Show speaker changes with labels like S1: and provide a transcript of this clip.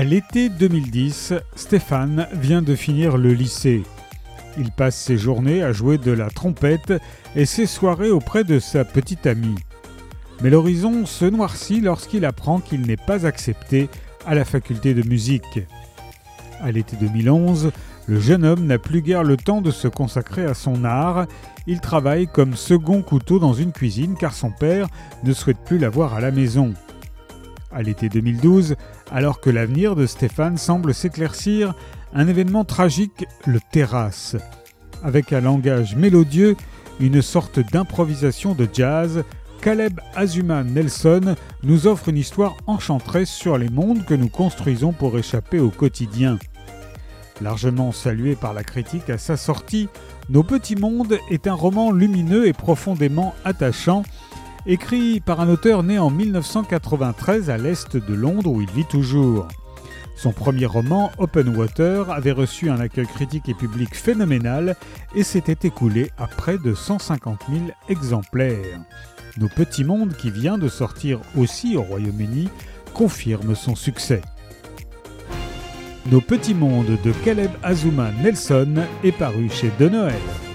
S1: l'été 2010, Stéphane vient de finir le lycée. Il passe ses journées à jouer de la trompette et ses soirées auprès de sa petite amie. Mais l'horizon se noircit lorsqu'il apprend qu'il n'est pas accepté à la faculté de musique. À l'été 2011, le jeune homme n'a plus guère le temps de se consacrer à son art. Il travaille comme second couteau dans une cuisine car son père ne souhaite plus l'avoir à la maison. À l'été 2012, alors que l'avenir de Stéphane semble s'éclaircir, un événement tragique le terrasse. Avec un langage mélodieux, une sorte d'improvisation de jazz, Caleb Azuma Nelson nous offre une histoire enchanteresse sur les mondes que nous construisons pour échapper au quotidien. Largement salué par la critique à sa sortie, Nos Petits Mondes est un roman lumineux et profondément attachant, écrit par un auteur né en 1993 à l'est de Londres où il vit toujours. Son premier roman, Open Water, avait reçu un accueil critique et public phénoménal et s'était écoulé à près de 150 000 exemplaires. Nos Petits Mondes, qui vient de sortir aussi au Royaume-Uni, confirme son succès. Nos Petits Mondes de Caleb Azuma Nelson est paru chez De Noël.